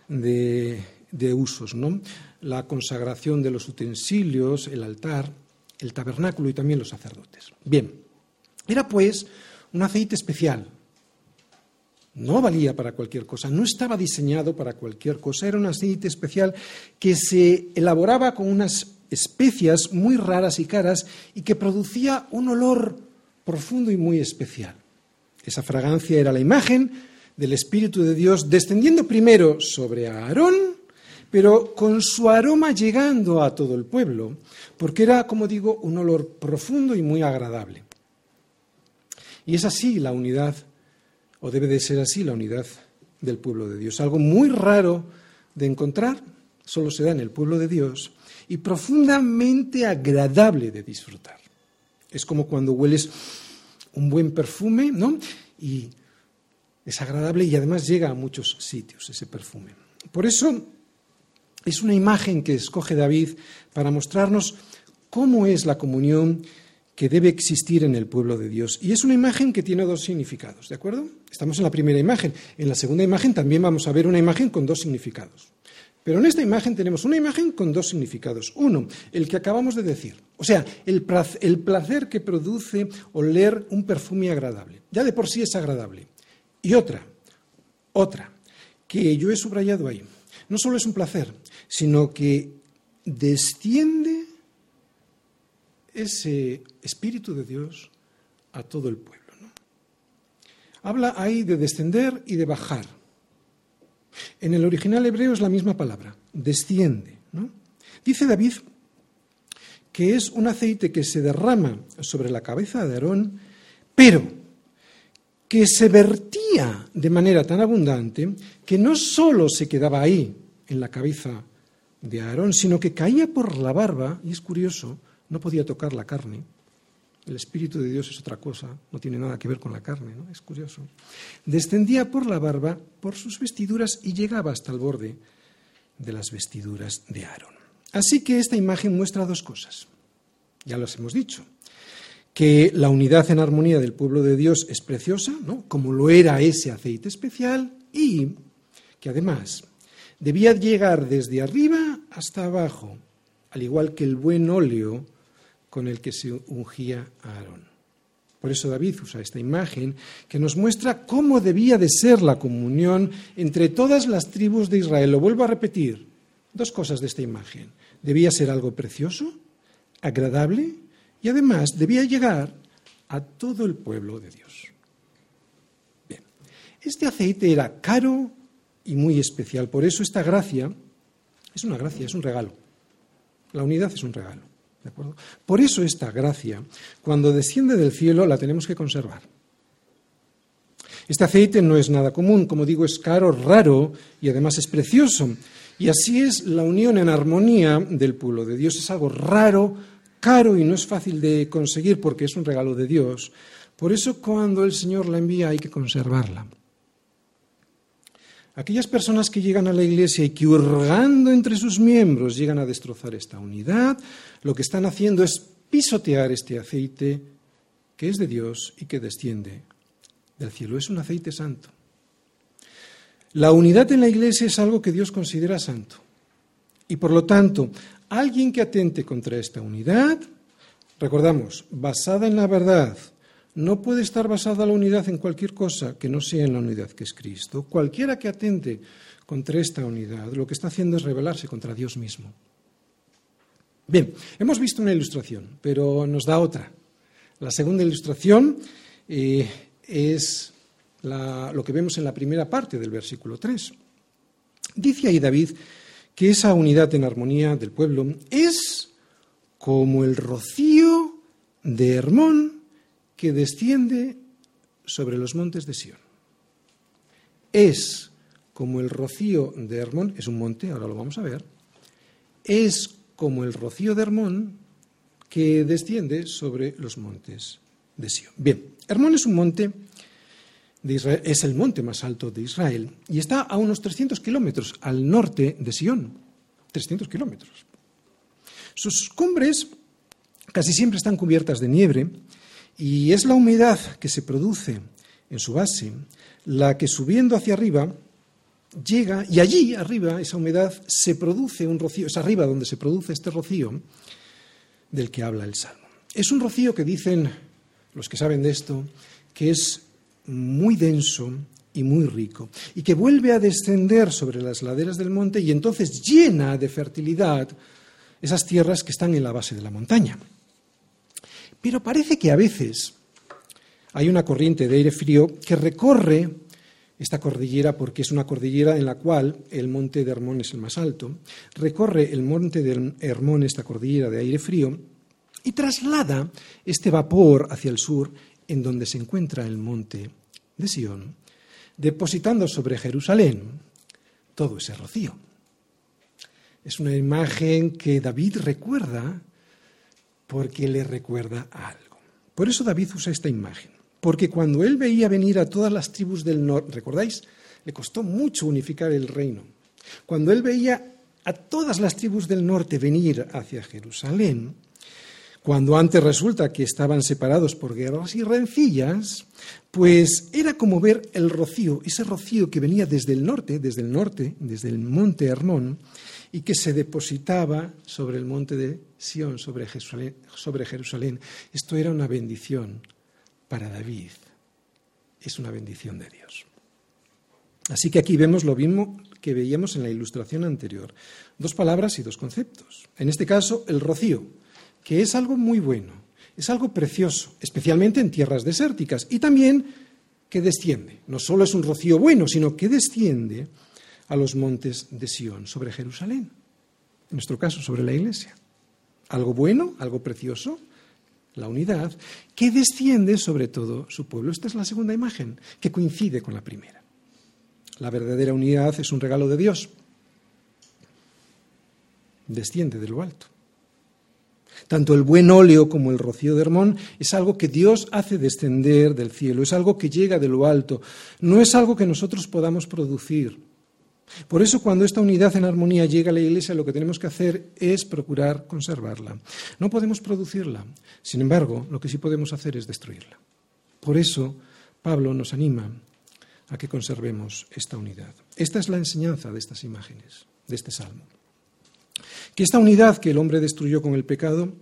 de, de usos, ¿no? La consagración de los utensilios, el altar, el tabernáculo y también los sacerdotes. Bien, era pues un aceite especial, no valía para cualquier cosa, no estaba diseñado para cualquier cosa, era un aceite especial que se elaboraba con unas especias muy raras y caras y que producía un olor profundo y muy especial. Esa fragancia era la imagen del Espíritu de Dios descendiendo primero sobre Aarón, pero con su aroma llegando a todo el pueblo, porque era, como digo, un olor profundo y muy agradable. Y es así la unidad o debe de ser así la unidad del pueblo de Dios. Algo muy raro de encontrar, solo se da en el pueblo de Dios y profundamente agradable de disfrutar. Es como cuando hueles un buen perfume, ¿no? Y es agradable y además llega a muchos sitios ese perfume. Por eso es una imagen que escoge David para mostrarnos cómo es la comunión que debe existir en el pueblo de Dios. Y es una imagen que tiene dos significados, ¿de acuerdo? Estamos en la primera imagen. En la segunda imagen también vamos a ver una imagen con dos significados. Pero en esta imagen tenemos una imagen con dos significados. Uno, el que acabamos de decir, o sea, el placer, que produce oler un perfume agradable. Ya de por sí es agradable. Y otra, otra, que yo he subrayado ahí. no solo es un placer, sino que desciende ese Espíritu de Dios a todo el pueblo. Habla ahí de descender y de bajar. En el original hebreo es la misma palabra, desciende. Dice David que es un aceite que se derrama sobre la cabeza de Aarón, pero que se vertía de manera tan abundante que no solo se quedaba ahí, en la cabeza de Aarón, sino que caía por la barba, y es curioso, no podía tocar la carne. El Espíritu de Dios es otra cosa, no tiene nada que ver con la carne, ¿no? es curioso. Descendía por la barba, por sus vestiduras, y llegaba hasta el borde de las vestiduras de Aarón. Así que esta imagen muestra dos cosas. Ya los hemos dicho. Que la unidad en armonía del pueblo de Dios es preciosa, ¿no? como lo era ese aceite especial, y que además debía llegar desde arriba hasta abajo, al igual que el buen óleo con el que se ungía a Aarón. Por eso David usa esta imagen que nos muestra cómo debía de ser la comunión entre todas las tribus de Israel. Lo vuelvo a repetir, dos cosas de esta imagen. Debía ser algo precioso, agradable y además debía llegar a todo el pueblo de Dios. Bien, este aceite era caro y muy especial. Por eso esta gracia es una gracia, es un regalo. La unidad es un regalo. ¿De acuerdo? Por eso esta gracia, cuando desciende del cielo, la tenemos que conservar. Este aceite no es nada común, como digo, es caro, raro y además es precioso. Y así es la unión en armonía del pueblo de Dios. Es algo raro, caro y no es fácil de conseguir porque es un regalo de Dios. Por eso cuando el Señor la envía hay que conservarla. Aquellas personas que llegan a la iglesia y que hurgando entre sus miembros llegan a destrozar esta unidad, lo que están haciendo es pisotear este aceite que es de Dios y que desciende del cielo. Es un aceite santo. La unidad en la iglesia es algo que Dios considera santo. Y por lo tanto, alguien que atente contra esta unidad, recordamos, basada en la verdad, no puede estar basada la unidad en cualquier cosa que no sea en la unidad que es Cristo. Cualquiera que atente contra esta unidad, lo que está haciendo es rebelarse contra Dios mismo. Bien, hemos visto una ilustración, pero nos da otra. La segunda ilustración eh, es lo que vemos en la primera parte del versículo 3. Dice ahí David que esa unidad en armonía del pueblo es como el rocío de Hermón que desciende sobre los montes de Sión. Es como el rocío de Hermón, es un monte, ahora lo vamos a ver, es como el rocío de Hermón que desciende sobre los montes de Sión. Bien, Hermón es un monte de Israel, es el monte más alto de Israel y está a unos 300 kilómetros al norte de Sión. 300 kilómetros. Sus cumbres casi siempre están cubiertas de nieve y es la humedad que se produce en su base la que subiendo hacia arriba llega y allí arriba esa humedad se produce un rocío, es arriba donde se produce este rocío del que habla el Salmo. Es un rocío que dicen los que saben de esto que es muy denso y muy rico y que vuelve a descender sobre las laderas del monte y entonces llena de fertilidad esas tierras que están en la base de la montaña. Pero parece que a veces hay una corriente de aire frío que recorre esta cordillera porque es una cordillera en la cual el monte de Hermón es el más alto, recorre el monte de Hermón esta cordillera de aire frío y traslada este vapor hacia el sur en donde se encuentra el monte de Sión, depositando sobre Jerusalén todo ese rocío. Es una imagen que David recuerda porque le recuerda algo. Por eso David usa esta imagen, porque cuando él veía venir a todas las tribus del norte, ¿recordáis? Le costó mucho unificar el reino. Cuando él veía a todas las tribus del norte venir hacia Jerusalén, cuando antes resulta que estaban separados por guerras y rencillas, pues era como ver el rocío, ese rocío que venía desde el norte, desde el norte, desde el monte Hermón, y que se depositaba sobre el monte de Sión, sobre Jerusalén, Esto era una bendición para David. Es una bendición de Dios. Así que aquí vemos lo mismo que veíamos en la ilustración anterior. Dos palabras y dos conceptos. En este caso, el rocío, que es algo muy bueno, es algo precioso, especialmente en tierras desérticas, y también que desciende. No solo es un rocío bueno, sino que desciende a los montes de Sión, sobre Jerusalén. En nuestro caso, sobre la iglesia. Algo bueno, algo precioso, la unidad, que desciende sobre todo su pueblo. Esta es la segunda imagen, que coincide con la primera. La verdadera unidad es un regalo de Dios. Desciende de lo alto. Tanto el buen óleo como el rocío de Hermón es algo que Dios hace descender del cielo, es algo que llega de lo alto, no es algo que nosotros podamos producir. Por eso cuando esta unidad en armonía llega a la Iglesia, lo que tenemos que hacer es procurar conservarla. No podemos producirla, sin embargo, lo que sí podemos hacer es destruirla. Por eso Pablo nos anima a que conservemos esta unidad. Esta es la enseñanza de estas imágenes, de este salmo. Que esta unidad que el hombre destruyó con el pecado,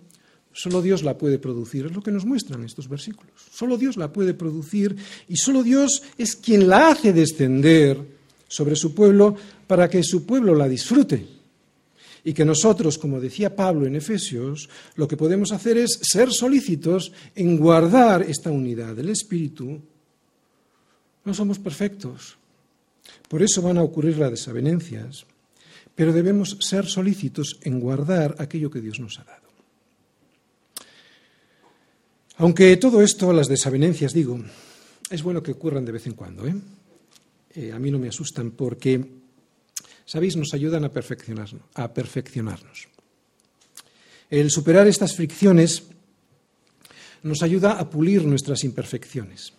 solo Dios la puede producir, es lo que nos muestran estos versículos. Solo Dios la puede producir y solo Dios es quien la hace descender sobre su pueblo para que su pueblo la disfrute. Y que nosotros, como decía Pablo en Efesios, lo que podemos hacer es ser solícitos en guardar esta unidad del Espíritu. No somos perfectos. Por eso van a ocurrir las desavenencias pero debemos ser solícitos en guardar aquello que Dios nos ha dado. Aunque todo esto, las desavenencias, digo, es bueno que ocurran de vez en cuando. ¿eh? Eh, a mí no me asustan porque, ¿sabéis?, nos ayudan a perfeccionarnos, a perfeccionarnos. El superar estas fricciones nos ayuda a pulir nuestras imperfecciones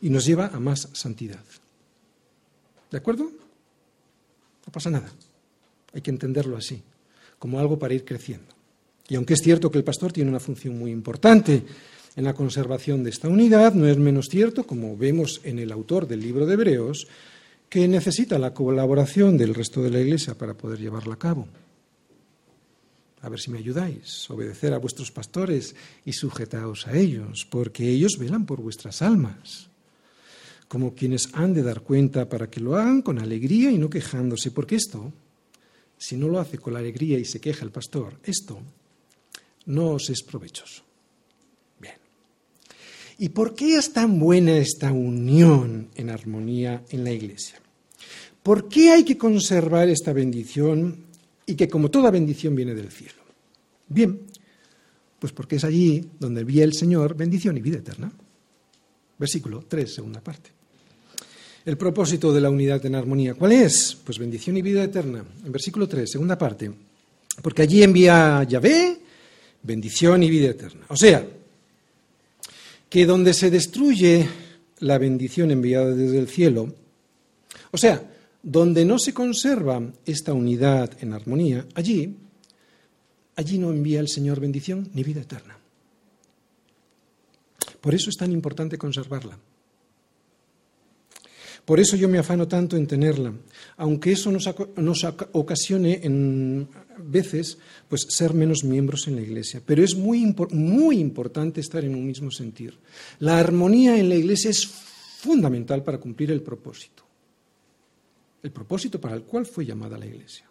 y nos lleva a más santidad. ¿De acuerdo? No pasa nada. Hay que entenderlo así, como algo para ir creciendo. Y aunque es cierto que el pastor tiene una función muy importante en la conservación de esta unidad, no es menos cierto, como vemos en el autor del libro de Hebreos, que necesita la colaboración del resto de la Iglesia para poder llevarla a cabo. A ver si me ayudáis, obedecer a vuestros pastores y sujetaos a ellos, porque ellos velan por vuestras almas, como quienes han de dar cuenta para que lo hagan con alegría y no quejándose, porque esto si no lo hace con la alegría y se queja el pastor, esto no os es provechoso. ¿Y por qué es tan buena esta unión en armonía en la iglesia? ¿Por qué hay que conservar esta bendición y que como toda bendición viene del cielo? Bien, pues porque es allí donde envía el Señor bendición y vida eterna. Versículo 3, segunda parte el propósito de la unidad en armonía. ¿Cuál es? Pues bendición y vida eterna. En versículo 3, segunda parte. Porque allí envía Yahvé bendición y vida eterna. O sea, que donde se destruye la bendición enviada desde el cielo, o sea, donde no se conserva esta unidad en armonía, allí, allí no envía el Señor bendición ni vida eterna. Por eso es tan importante conservarla. Por eso yo me afano tanto en tenerla, aunque eso nos, ocasione en veces pues ser menos miembros en la iglesia. Pero es muy, muy importante estar en un mismo sentir. La armonía en la iglesia es fundamental para cumplir el propósito. El propósito para el cual fue llamada la iglesia.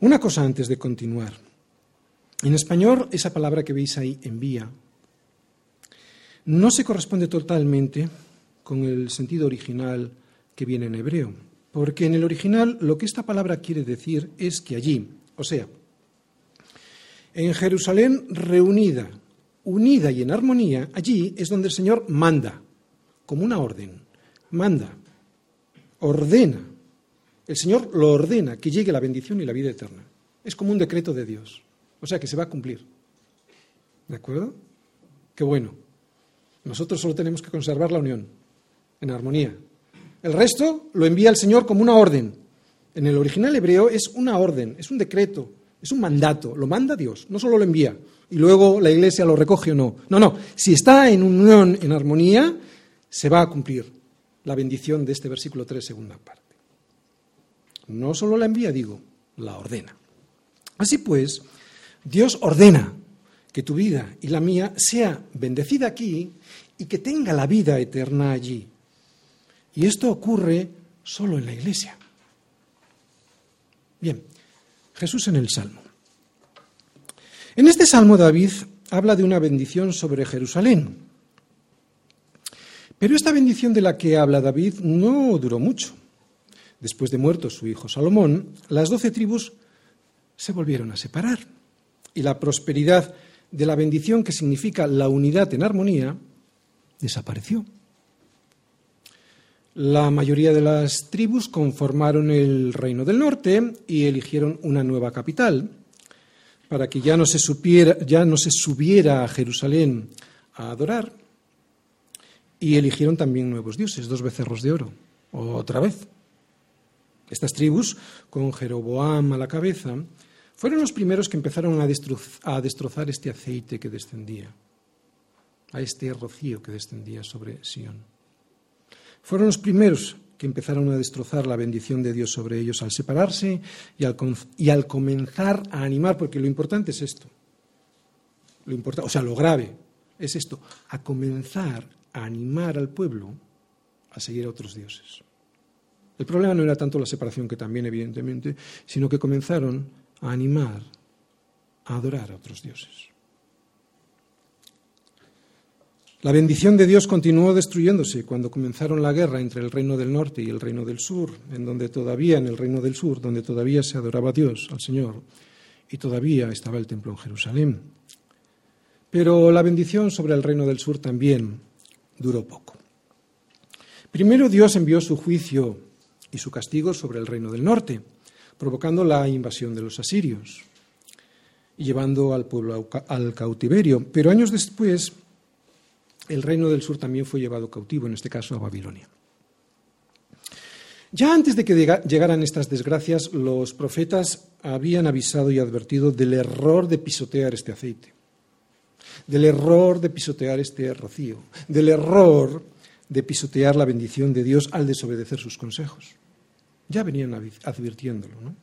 Una cosa antes de continuar. En español, esa palabra que veis ahí, envía, no se corresponde totalmente con el sentido original que viene en hebreo, porque en el original lo que esta palabra quiere decir es que allí, o sea, en Jerusalén reunida, unida y en armonía, allí es donde el Señor manda, como una orden, manda, ordena. El Señor lo ordena, que llegue la bendición y la vida eterna. Es como un decreto de Dios, o sea que se va a cumplir. ¿De acuerdo? Qué bueno. Nosotros solo tenemos que conservar la unión, en armonía. El resto lo envía el Señor como una orden. En el original hebreo es una orden, es un decreto, es un mandato, lo manda Dios, no solo lo envía y luego la iglesia lo recoge o no. No, no, si está en unión, en armonía, se va a cumplir la bendición de este versículo 3, segunda parte. No solo la envía, digo, la ordena. Así pues, Dios ordena que tu vida y la mía sea bendecida aquí y que tenga la vida eterna allí. Y esto ocurre solo en la iglesia. Bien, Jesús en el Salmo. En este Salmo David habla de una bendición sobre Jerusalén. Pero esta bendición de la que habla David no duró mucho. Después de muerto su hijo Salomón, las doce tribus se volvieron a separar y la prosperidad de la bendición que significa la unidad en armonía desapareció. La mayoría de las tribus conformaron el reino del norte y eligieron una nueva capital para que ya no se, supiera, ya no se subiera a Jerusalén a adorar. Y eligieron también nuevos dioses, dos becerros de oro, otra vez. Estas tribus, con Jeroboam a la cabeza, fueron los primeros que empezaron a, destrozar este aceite que descendía, a este rocío que descendía sobre Sión. Fueron los primeros que empezaron a destrozar la bendición de Dios sobre ellos al separarse y al, y al comenzar a animar, porque lo importante es esto, lo importante, o sea, lo grave es esto, a comenzar a animar al pueblo a seguir a otros dioses. El problema no era tanto la separación, que también evidentemente, sino que comenzaron a animar a adorar a otros dioses. La bendición de Dios continuó destruyéndose cuando comenzaron la guerra entre el reino del norte y el reino del sur, en donde todavía, en el reino del sur, donde todavía se adoraba a Dios, al Señor, y todavía estaba el templo en Jerusalén. Pero la bendición sobre el reino del sur también duró poco. Primero Dios envió su juicio y su castigo sobre el reino del norte, provocando la invasión de los asirios y llevando al pueblo al cautiverio. Pero años después, el reino del sur también fue llevado cautivo, en este caso a Babilonia. Ya antes de que llegaran estas desgracias, los profetas habían avisado y advertido del error de pisotear este aceite, del error de pisotear este rocío, del error de pisotear la bendición de Dios al desobedecer sus consejos. Ya venían advirtiéndolo, ¿no?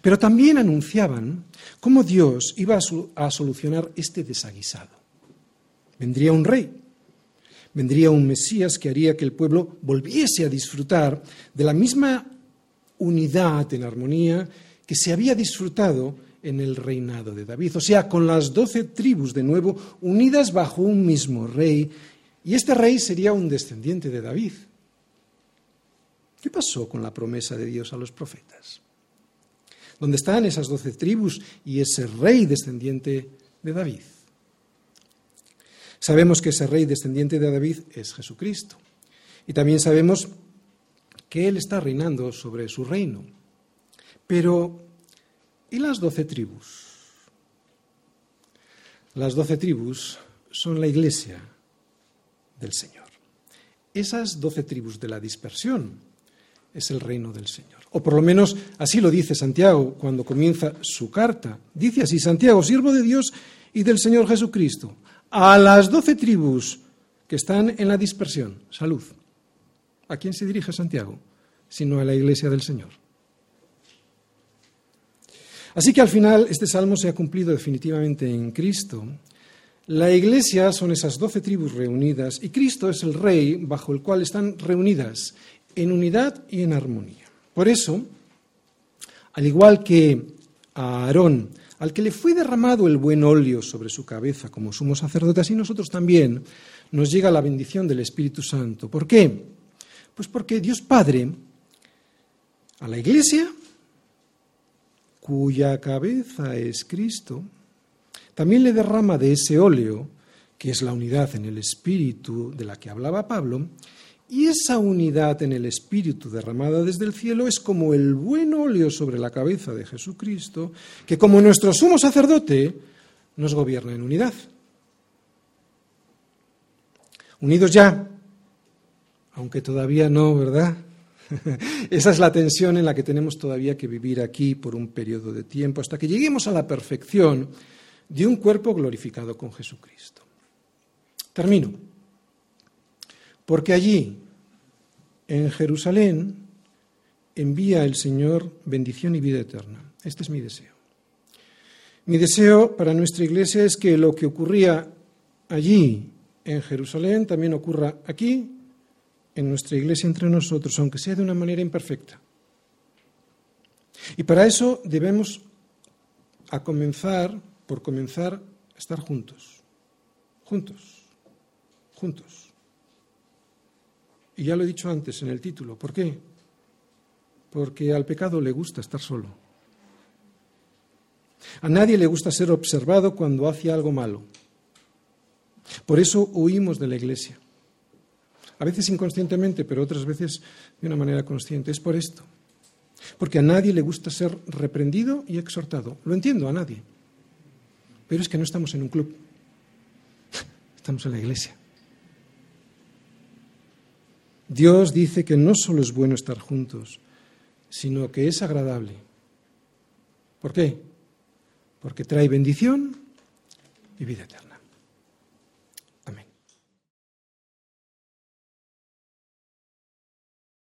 Pero también anunciaban cómo Dios iba a, solucionar este desaguisado. Vendría un rey, vendría un Mesías que haría que el pueblo volviese a disfrutar de la misma unidad en armonía que se había disfrutado en el reinado de David, o sea, con las doce tribus de nuevo unidas bajo un mismo rey, y este rey sería un descendiente de David. ¿Qué pasó con la promesa de Dios a los profetas? ¿Dónde están esas doce tribus y ese rey descendiente de David? Sabemos que ese rey descendiente de David es Jesucristo. Y también sabemos que Él está reinando sobre su reino. Pero, ¿y las doce tribus? Las doce tribus son la iglesia del Señor. Esas doce tribus de la dispersión es el reino del Señor. O por lo menos así lo dice Santiago cuando comienza su carta. Dice así, Santiago, siervo de Dios y del Señor Jesucristo, a las doce tribus que están en la dispersión. Salud. ¿A quién se dirige Santiago? Sino a la iglesia del Señor. Así que al final este salmo se ha cumplido definitivamente en Cristo. La iglesia son esas doce tribus reunidas y Cristo es el rey bajo el cual están reunidas en unidad y en armonía. Por eso, al igual que a Aarón, al que le fue derramado el buen óleo sobre su cabeza como sumo sacerdote, así nosotros también nos llega la bendición del Espíritu Santo. ¿Por qué? Pues porque Dios Padre a la Iglesia, cuya cabeza es Cristo, también le derrama de ese óleo, que es la unidad en el Espíritu de la que hablaba Pablo, y esa unidad en el Espíritu derramada desde el cielo es como el buen óleo sobre la cabeza de Jesucristo, que como nuestro sumo sacerdote nos gobierna en unidad. Unidos ya, aunque todavía no, ¿verdad? Esa es la tensión en la que tenemos todavía que vivir aquí por un periodo de tiempo, hasta que lleguemos a la perfección de un cuerpo glorificado con Jesucristo. Termino. Porque allí, en Jerusalén, envía el Señor bendición y vida eterna. Este es mi deseo. Mi deseo para nuestra iglesia es que lo que ocurría allí en Jerusalén también ocurra aquí, en nuestra iglesia entre nosotros, aunque sea de una manera imperfecta. Y para eso debemos a comenzar, por comenzar, a estar juntos, juntos, juntos. Y ya lo he dicho antes en el título. ¿Por qué? Porque al pecado le gusta estar solo. A nadie le gusta ser observado cuando hace algo malo. Por eso huimos de la iglesia. A veces inconscientemente, pero otras veces de una manera consciente. Es por esto. Porque a nadie le gusta ser reprendido y exhortado. Lo entiendo, a nadie. Pero es que no estamos en un club. Estamos en la iglesia. Dios dice que no solo es bueno estar juntos, sino que es agradable. ¿Por qué? Porque trae bendición y vida eterna.